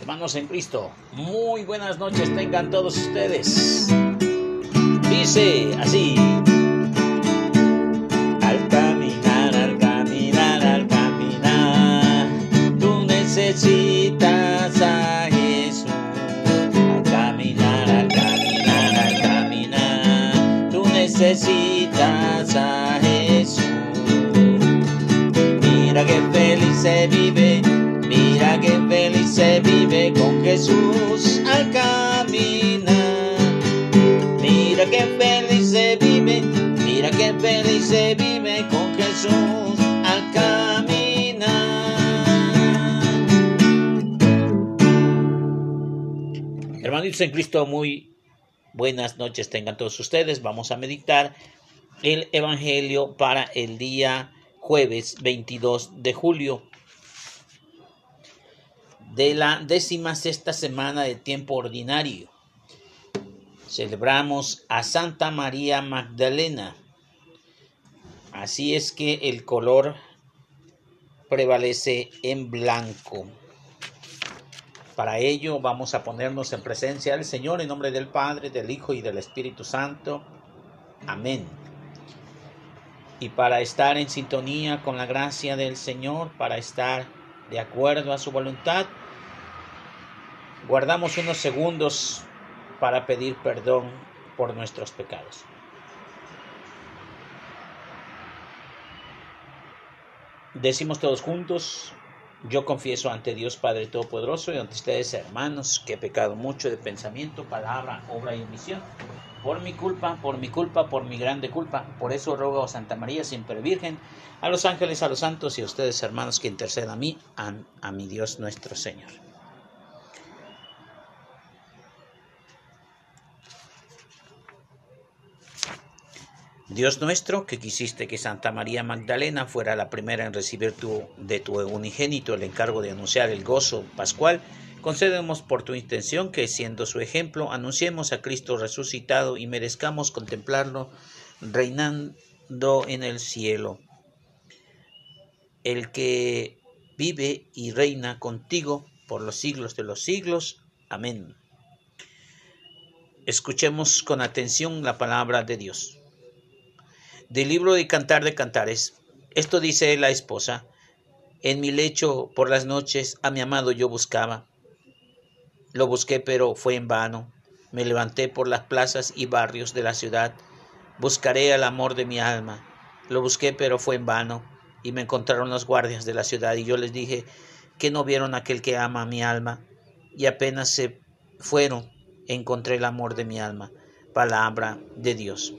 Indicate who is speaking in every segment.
Speaker 1: Hermanos en Cristo, muy buenas noches tengan todos ustedes. Dice así. Al caminar, al caminar, al caminar, tú necesitas a Jesús. Al caminar, al caminar, al caminar, tú necesitas a Jesús. Mira que feliz se vive, con Jesús al caminar. Mira que feliz se vive, mira que feliz se vive con Jesús al caminar. Hermanitos en Cristo, muy buenas noches tengan todos ustedes. Vamos a meditar el Evangelio para el día jueves 22 de julio de la décima sexta semana de tiempo ordinario. Celebramos a Santa María Magdalena. Así es que el color prevalece en blanco. Para ello vamos a ponernos en presencia del Señor en nombre del Padre, del Hijo y del Espíritu Santo. Amén. Y para estar en sintonía con la gracia del Señor, para estar de acuerdo a su voluntad, guardamos unos segundos para pedir perdón por nuestros pecados. Decimos todos juntos, yo confieso ante Dios Padre Todopoderoso y ante ustedes hermanos que he pecado mucho de pensamiento, palabra, obra y omisión. Por mi culpa, por mi culpa, por mi grande culpa. Por eso rogo a Santa María siempre Virgen, a los ángeles, a los santos y a ustedes hermanos que intercedan a mí, a mi Dios nuestro Señor. Dios nuestro, que quisiste que Santa María Magdalena fuera la primera en recibir tu, de tu unigénito el encargo de anunciar el gozo pascual, concédenos por tu intención que, siendo su ejemplo, anunciemos a Cristo resucitado y merezcamos contemplarlo reinando en el cielo. El que vive y reina contigo por los siglos de los siglos. Amén. Escuchemos con atención la palabra de Dios del libro de Cantar de Cantares. Esto dice la esposa. En mi lecho por las noches a mi amado yo buscaba. Lo busqué pero fue en vano. Me levanté por las plazas y barrios de la ciudad. Buscaré al amor de mi alma. Lo busqué pero fue en vano. Y me encontraron los guardias de la ciudad y yo les dije que no vieron aquel que ama a mi alma. Y apenas se fueron, encontré el amor de mi alma. Palabra de Dios.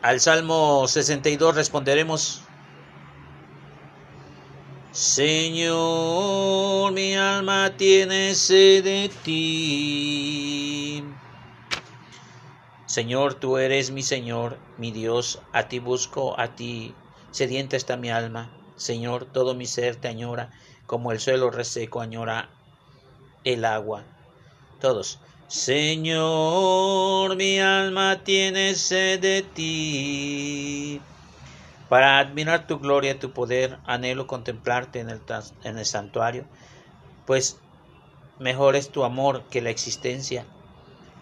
Speaker 1: Al Salmo 62 responderemos, Señor, mi alma tiene sed de ti. Señor, tú eres mi Señor, mi Dios, a ti busco, a ti sedienta está mi alma. Señor, todo mi ser te añora, como el suelo reseco añora el agua. Todos. Señor, mi alma tiene sed de ti. Para admirar tu gloria, tu poder, anhelo contemplarte en el, en el santuario, pues mejor es tu amor que la existencia.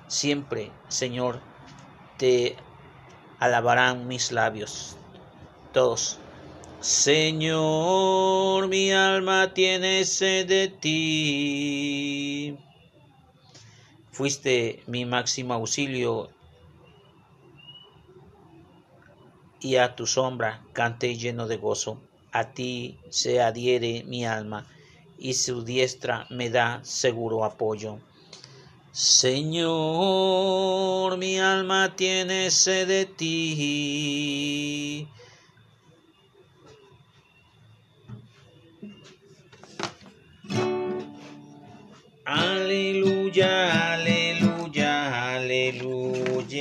Speaker 1: Siempre, Señor, te alabarán mis labios. Todos. Señor, mi alma tiene sed de ti. Fuiste mi máximo auxilio y a tu sombra canté lleno de gozo. A ti se adhiere mi alma y su diestra me da seguro apoyo. Señor, mi alma tiene sed de ti.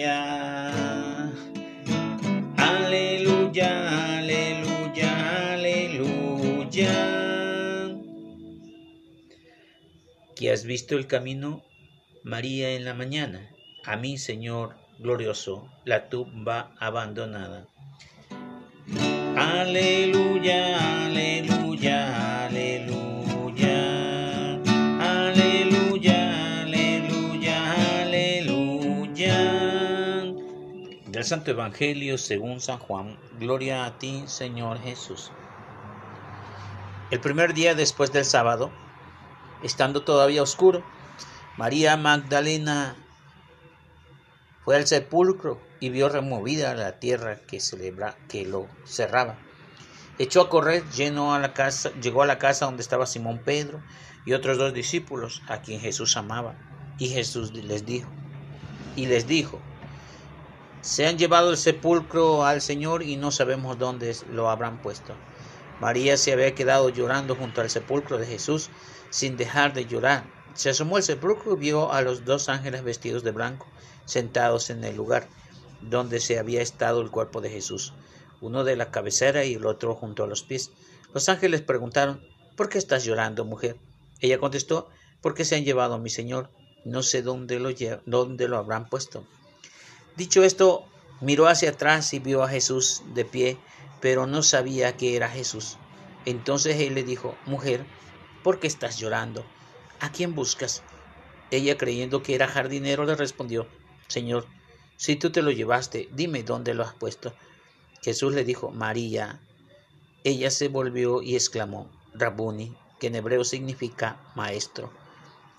Speaker 1: Aleluya. Aleluya, aleluya, aleluya. Que has visto el camino, María, en la mañana. A mí, Señor glorioso, la tumba abandonada. Aleluya, aleluya, Del Santo Evangelio según San Juan. Gloria a ti, Señor Jesús. El primer día después del sábado, estando todavía oscuro, María Magdalena fue al sepulcro y vio removida la tierra que, celebra, que lo cerraba. Echó a correr, a la casa, llegó a la casa donde estaba Simón Pedro y otros dos discípulos a quien Jesús amaba. Y Jesús les dijo, y les dijo, se han llevado el sepulcro al Señor y no sabemos dónde lo habrán puesto. María se había quedado llorando junto al sepulcro de Jesús sin dejar de llorar. Se asomó al sepulcro y vio a los dos ángeles vestidos de blanco sentados en el lugar donde se había estado el cuerpo de Jesús, uno de la cabecera y el otro junto a los pies. Los ángeles preguntaron, ¿por qué estás llorando, mujer? Ella contestó, porque se han llevado a mi Señor, no sé dónde lo, dónde lo habrán puesto. Dicho esto, miró hacia atrás y vio a Jesús de pie, pero no sabía que era Jesús. Entonces él le dijo, Mujer, ¿por qué estás llorando? ¿A quién buscas? Ella, creyendo que era jardinero, le respondió, Señor, si tú te lo llevaste, dime dónde lo has puesto. Jesús le dijo, María. Ella se volvió y exclamó, Rabuni, que en hebreo significa maestro.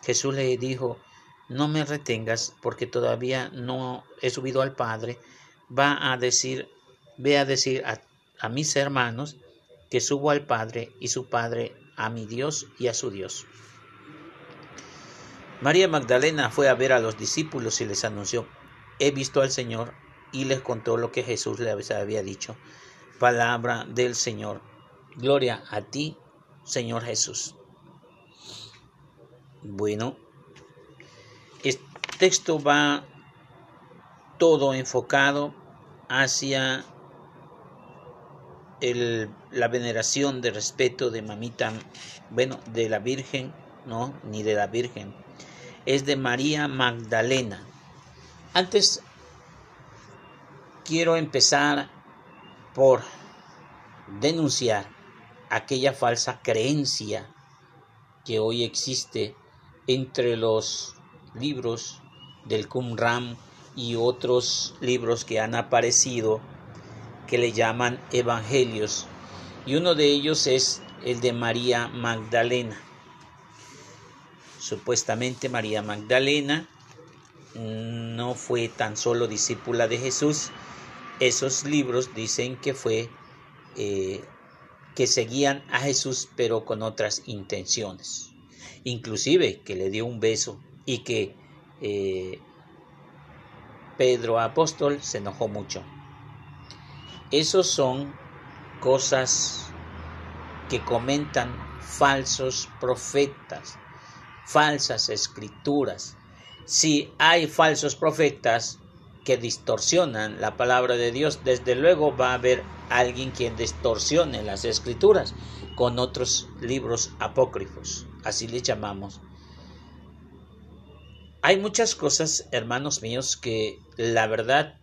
Speaker 1: Jesús le dijo, no me retengas porque todavía no he subido al Padre, va a decir, ve a decir a, a mis hermanos que subo al Padre y su Padre a mi Dios y a su Dios. María Magdalena fue a ver a los discípulos y les anunció, he visto al Señor y les contó lo que Jesús les había dicho. Palabra del Señor. Gloria a ti, Señor Jesús. Bueno, este texto va todo enfocado hacia el, la veneración de respeto de mamita, bueno, de la Virgen, no, ni de la Virgen, es de María Magdalena. Antes quiero empezar por denunciar aquella falsa creencia que hoy existe entre los libros del Qumran y otros libros que han aparecido que le llaman evangelios y uno de ellos es el de María Magdalena. Supuestamente María Magdalena no fue tan solo discípula de Jesús, esos libros dicen que fue eh, que seguían a Jesús pero con otras intenciones. Inclusive que le dio un beso y que eh, Pedro apóstol se enojó mucho. Esos son cosas que comentan falsos profetas, falsas escrituras. Si hay falsos profetas, que distorsionan la palabra de Dios, desde luego va a haber alguien quien distorsione las escrituras con otros libros apócrifos, así le llamamos. Hay muchas cosas, hermanos míos, que la verdad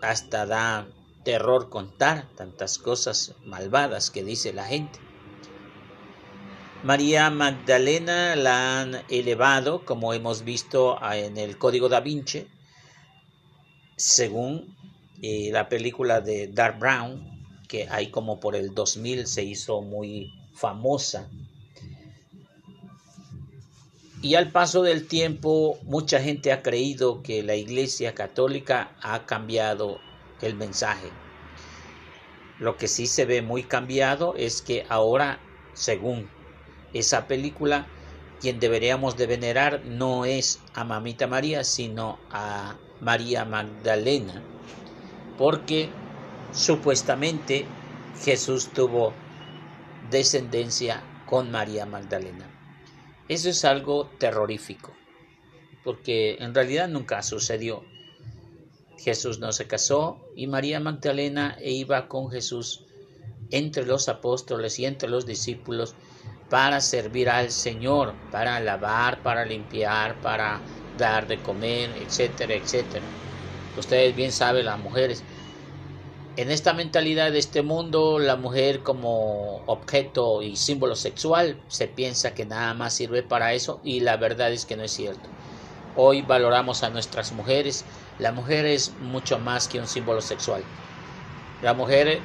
Speaker 1: hasta da terror contar, tantas cosas malvadas que dice la gente. María Magdalena la han elevado, como hemos visto en el Código da Vinci, según eh, la película de Dark Brown, que ahí como por el 2000 se hizo muy famosa. Y al paso del tiempo, mucha gente ha creído que la Iglesia Católica ha cambiado el mensaje. Lo que sí se ve muy cambiado es que ahora, según esa película, quien deberíamos de venerar no es a Mamita María, sino a María Magdalena, porque supuestamente Jesús tuvo descendencia con María Magdalena. Eso es algo terrorífico, porque en realidad nunca sucedió. Jesús no se casó y María Magdalena iba con Jesús entre los apóstoles y entre los discípulos para servir al Señor, para lavar, para limpiar, para dar de comer, etcétera, etcétera. Ustedes bien saben, las mujeres. En esta mentalidad de este mundo, la mujer como objeto y símbolo sexual se piensa que nada más sirve para eso y la verdad es que no es cierto. Hoy valoramos a nuestras mujeres La mujer es mucho más que un símbolo sexual. La mujer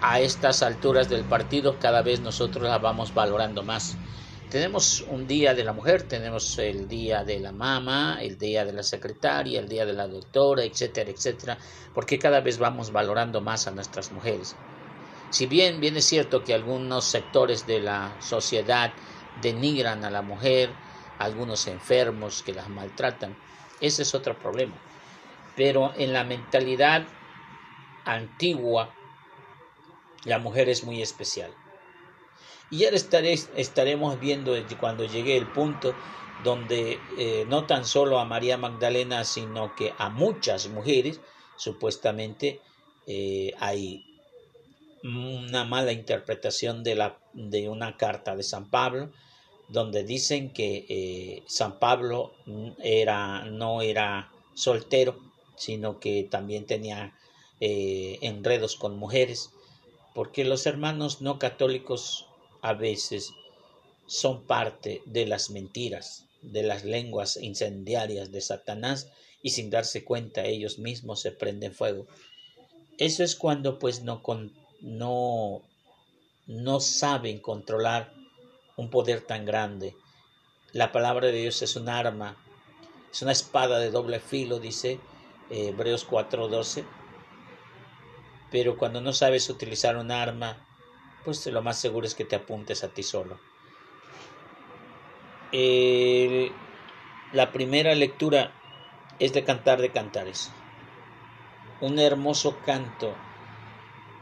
Speaker 1: a estas alturas del partido cada vez nosotros la vamos valorando más. Tenemos un día de la mujer, tenemos el día de la mamá, el día de la secretaria, el día de la doctora, etcétera, etcétera, porque cada vez vamos valorando más a nuestras mujeres. Si bien es cierto que algunos sectores de la sociedad denigran a la mujer, algunos enfermos que las maltratan, ese es otro problema. Pero en la mentalidad antigua, la mujer es muy especial. Y ya estaremos viendo cuando llegue el punto donde eh, no tan solo a María Magdalena, sino que a muchas mujeres, supuestamente eh, hay una mala interpretación de, la, de una carta de San Pablo, donde dicen que eh, San Pablo era, no era soltero, sino que también tenía enredos con mujeres porque los hermanos no católicos a veces son parte de las mentiras, de las lenguas incendiarias de Satanás y sin darse cuenta ellos mismos se prenden fuego. Eso es cuando pues no, no, no saben controlar un poder tan grande. La palabra de Dios es un arma, es una espada de doble filo, dice eh, Hebreos 4:12 pero cuando no sabes utilizar un arma, pues lo más seguro es que te apuntes a ti solo. la primera lectura es de Cantar de Cantares, un hermoso canto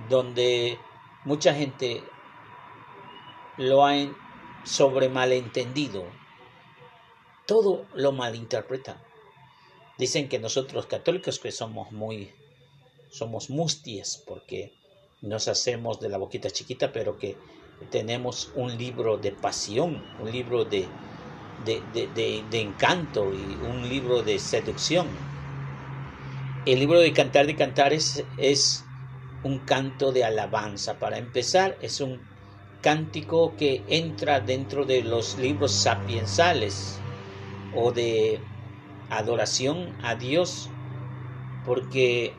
Speaker 1: donde mucha gente lo ha sobre malentendido, todo lo malinterpreta. Dicen que nosotros católicos que somos muy somos mustias porque nos hacemos de la boquita chiquita, pero que tenemos un libro de pasión, un libro de, de, encanto y un libro de seducción. El libro de Cantar de Cantares es un canto de alabanza. Para empezar, es un cántico que entra dentro de los libros sapiensales o de adoración a Dios, porque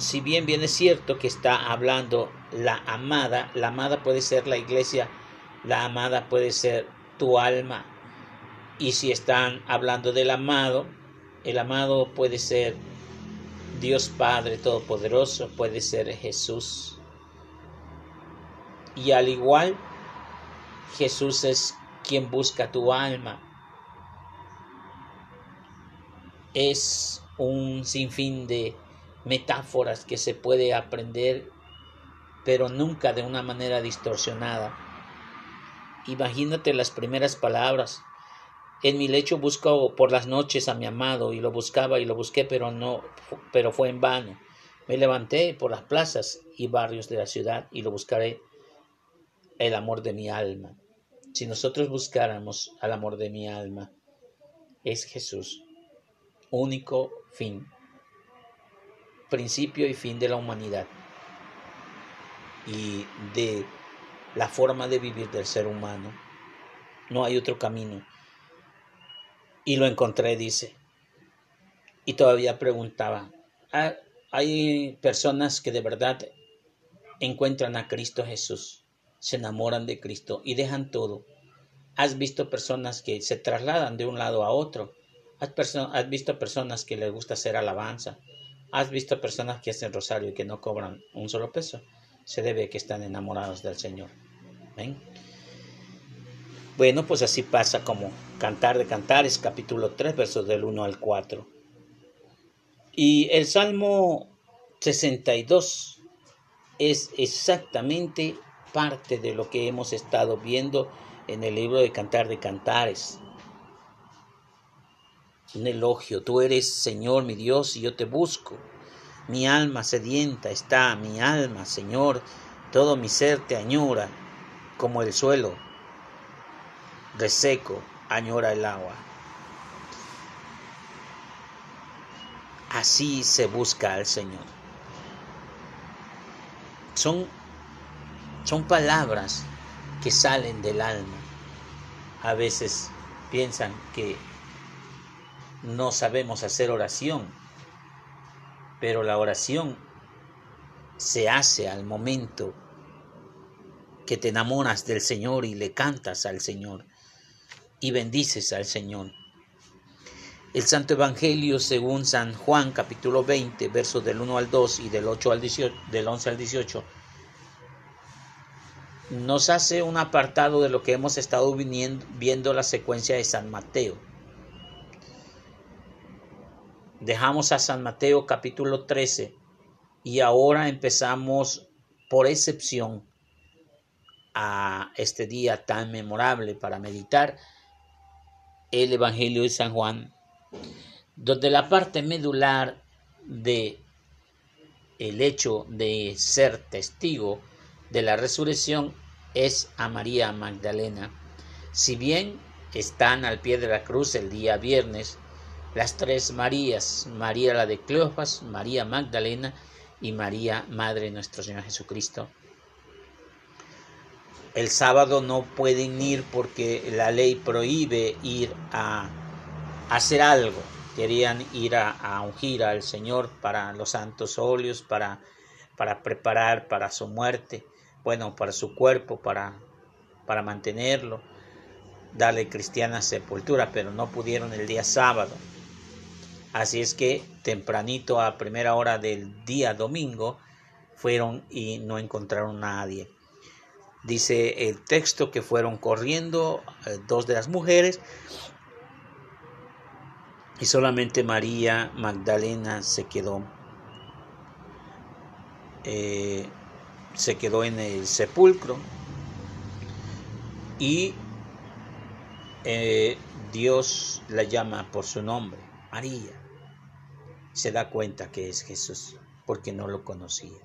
Speaker 1: si bien bien es cierto que está hablando la amada, la amada puede ser la iglesia, la amada puede ser tu alma. Y si están hablando del amado, el amado puede ser Dios Padre Todopoderoso, puede ser Jesús. Y al igual, Jesús es quien busca tu alma. Es un sinfín de metáforas que se puede aprender, pero nunca de una manera distorsionada. Imagínate las primeras palabras. En mi lecho busco por las noches a mi amado y lo buscaba y lo busqué, pero no, pero fue en vano. Me levanté por las plazas y barrios de la ciudad y lo buscaré el amor de mi alma. Si nosotros buscáramos al amor de mi alma, es Jesús, único fin principio y fin de la humanidad y de la forma de vivir del ser humano. No hay otro camino. Y lo encontré, dice. Y todavía preguntaba, ah, hay personas que de verdad encuentran a Cristo Jesús, se enamoran de Cristo y dejan todo. Has visto personas que se trasladan de un lado a otro. Has, has visto personas que les gusta hacer alabanza. ¿Has visto personas que hacen rosario y que no cobran un solo peso? Se debe a que están enamorados del Señor. Bueno, pues así pasa como Cantar de Cantares, capítulo 3, versos del 1 al 4. Y el Salmo 62 es exactamente parte de lo que hemos estado viendo en el libro de Cantar de Cantares un elogio. Tú eres Señor mi Dios y yo te busco. Mi alma sedienta está, mi alma, Señor, todo mi ser te añora, como el suelo reseco añora el agua. Así se busca al Señor. Son, son palabras que salen del alma. A veces piensan que no sabemos hacer oración. pero la oración se hace al momento que te enamoras del Señor y le cantas al Señor y bendices al Señor. El Santo Evangelio según San Juan capítulo 20 versos del 1 al 2 y del 8 al 18, del 11 al 18 nos hace un apartado de lo que hemos estado viendo la secuencia de San Mateo. Dejamos a San Mateo capítulo 13 y ahora empezamos por excepción a este día tan memorable para meditar el Evangelio de San Juan donde la parte medular de el hecho de ser testigo de la resurrección es a María Magdalena. Si bien están al pie de la cruz el día viernes las tres Marías, María la de Cleofas, María Magdalena y María Madre de nuestro Señor Jesucristo. El sábado no pueden ir porque la ley prohíbe ir a hacer algo. Querían ir a, ungir al Señor para los santos óleos, para, para preparar para su muerte, bueno, para su cuerpo, para, para mantenerlo, darle cristiana sepultura, pero no pudieron el día sábado. Así es que tempranito a primera hora del día domingo fueron y no encontraron a nadie. Dice el texto que fueron corriendo eh, dos de las mujeres y solamente María Magdalena se quedó. Eh, se quedó en el sepulcro y eh, Dios la llama por su nombre, María. Se da cuenta que es Jesús porque no lo conocía.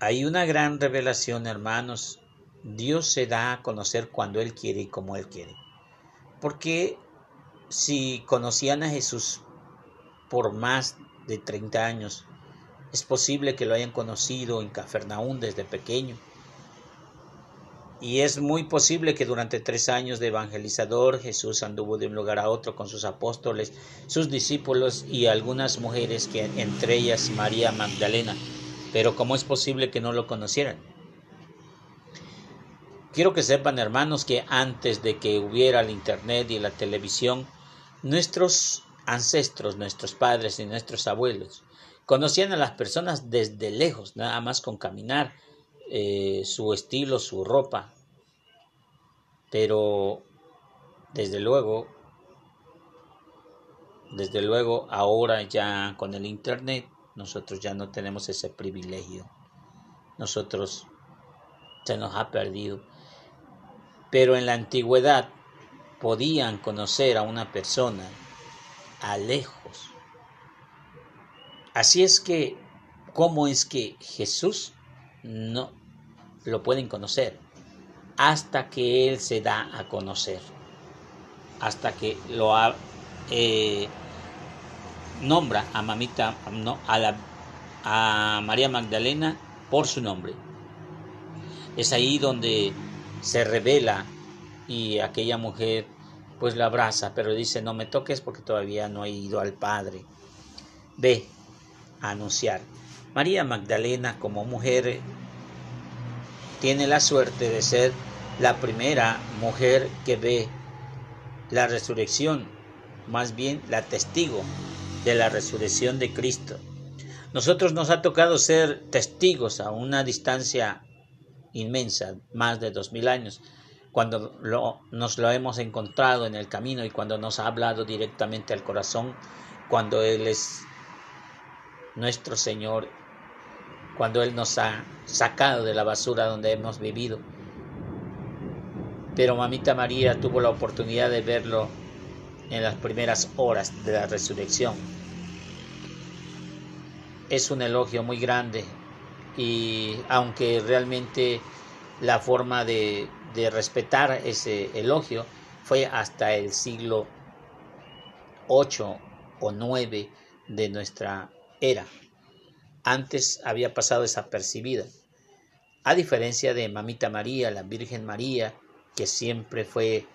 Speaker 1: Hay una gran revelación, hermanos. Dios se da a conocer cuando Él quiere y como Él quiere. Porque si conocían a Jesús por más de 30 años, es posible que lo hayan conocido en Cafarnaún desde pequeño. Y es muy posible que durante tres años de evangelizador Jesús anduvo de un lugar a otro con sus apóstoles, sus discípulos y algunas mujeres, que entre ellas María Magdalena. Pero ¿cómo es posible que no lo conocieran? Quiero que sepan, hermanos, que antes de que hubiera el Internet y la televisión, nuestros ancestros, nuestros padres y nuestros abuelos conocían a las personas desde lejos, nada más con caminar, eh, su estilo, su ropa. Pero, desde luego, desde luego, ahora ya con el Internet, nosotros ya no tenemos ese privilegio. Nosotros se nos ha perdido pero en la antigüedad podían conocer a una persona a lejos. Así es que, ¿cómo es que Jesús no lo pueden conocer? Hasta que Él se da a conocer, hasta que lo eh, nombra a mamita, no, a, a María Magdalena por su nombre. Es ahí donde se revela y aquella mujer pues la abraza, pero dice, no me toques porque todavía no he ido al Padre. Ve a anunciar. María Magdalena como mujer tiene la suerte de ser la primera mujer que ve la resurrección, más bien la testigo de la resurrección de Cristo. Nosotros nos ha tocado ser testigos a una distancia inmensa, más de dos mil años, cuando nos lo hemos encontrado en el camino y cuando nos ha hablado directamente al corazón, cuando Él es nuestro Señor, cuando Él nos ha sacado de la basura donde hemos vivido. Pero Mamita María tuvo la oportunidad de verlo en las primeras horas de la resurrección. Es un elogio muy grande y aunque realmente la forma de, respetar ese elogio fue hasta el siglo 8 o 9 de nuestra era. Antes había pasado desapercibida. A diferencia de Mamita María, la Virgen María, que siempre fue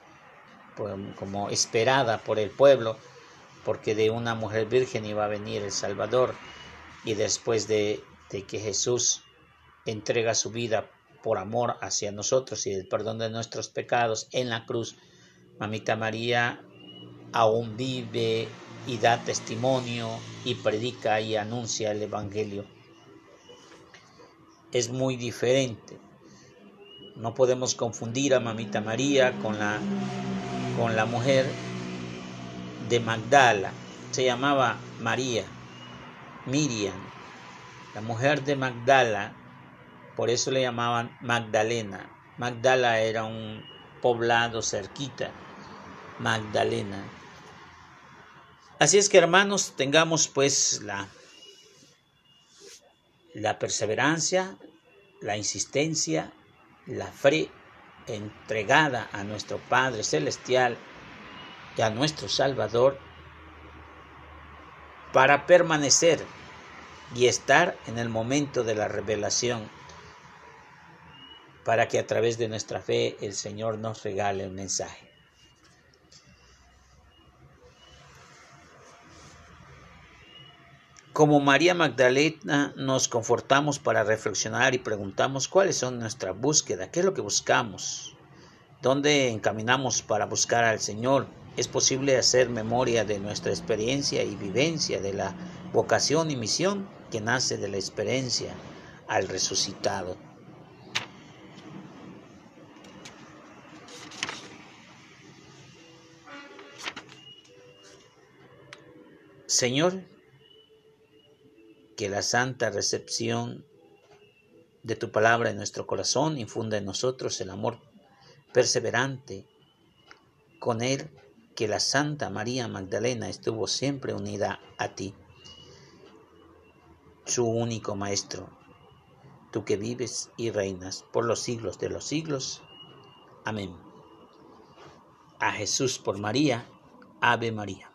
Speaker 1: pues, como esperada por el pueblo, porque de una mujer virgen iba a venir el Salvador y después de, de que Jesús entrega su vida por amor hacia nosotros y el perdón de nuestros pecados en la cruz, Mamita María aún vive y da testimonio y predica y anuncia el Evangelio. Es muy diferente. No podemos confundir a Mamita María con la, con la mujer de Magdala. Se llamaba María, Miriam, la mujer de Magdala por eso le llamaban Magdalena. Magdala era un poblado cerquita. Magdalena. Así es que hermanos, tengamos pues la, la perseverancia, la insistencia, la fe entregada a nuestro Padre Celestial y a nuestro Salvador para permanecer y estar en el momento de la revelación para que a través de nuestra fe el Señor nos regale un mensaje. Como María Magdalena nos confortamos para reflexionar y preguntamos cuáles son nuestra búsqueda, qué es lo que buscamos, dónde encaminamos para buscar al Señor. Es posible hacer memoria de nuestra experiencia y vivencia de la vocación y misión que nace de la experiencia al resucitado. Señor, que la santa recepción de tu palabra en nuestro corazón infunda en nosotros el amor perseverante con él que la Santa María Magdalena estuvo siempre unida a ti, su único Maestro, tú que vives y reinas por los siglos de los siglos. Amén. A Jesús por María, Ave María.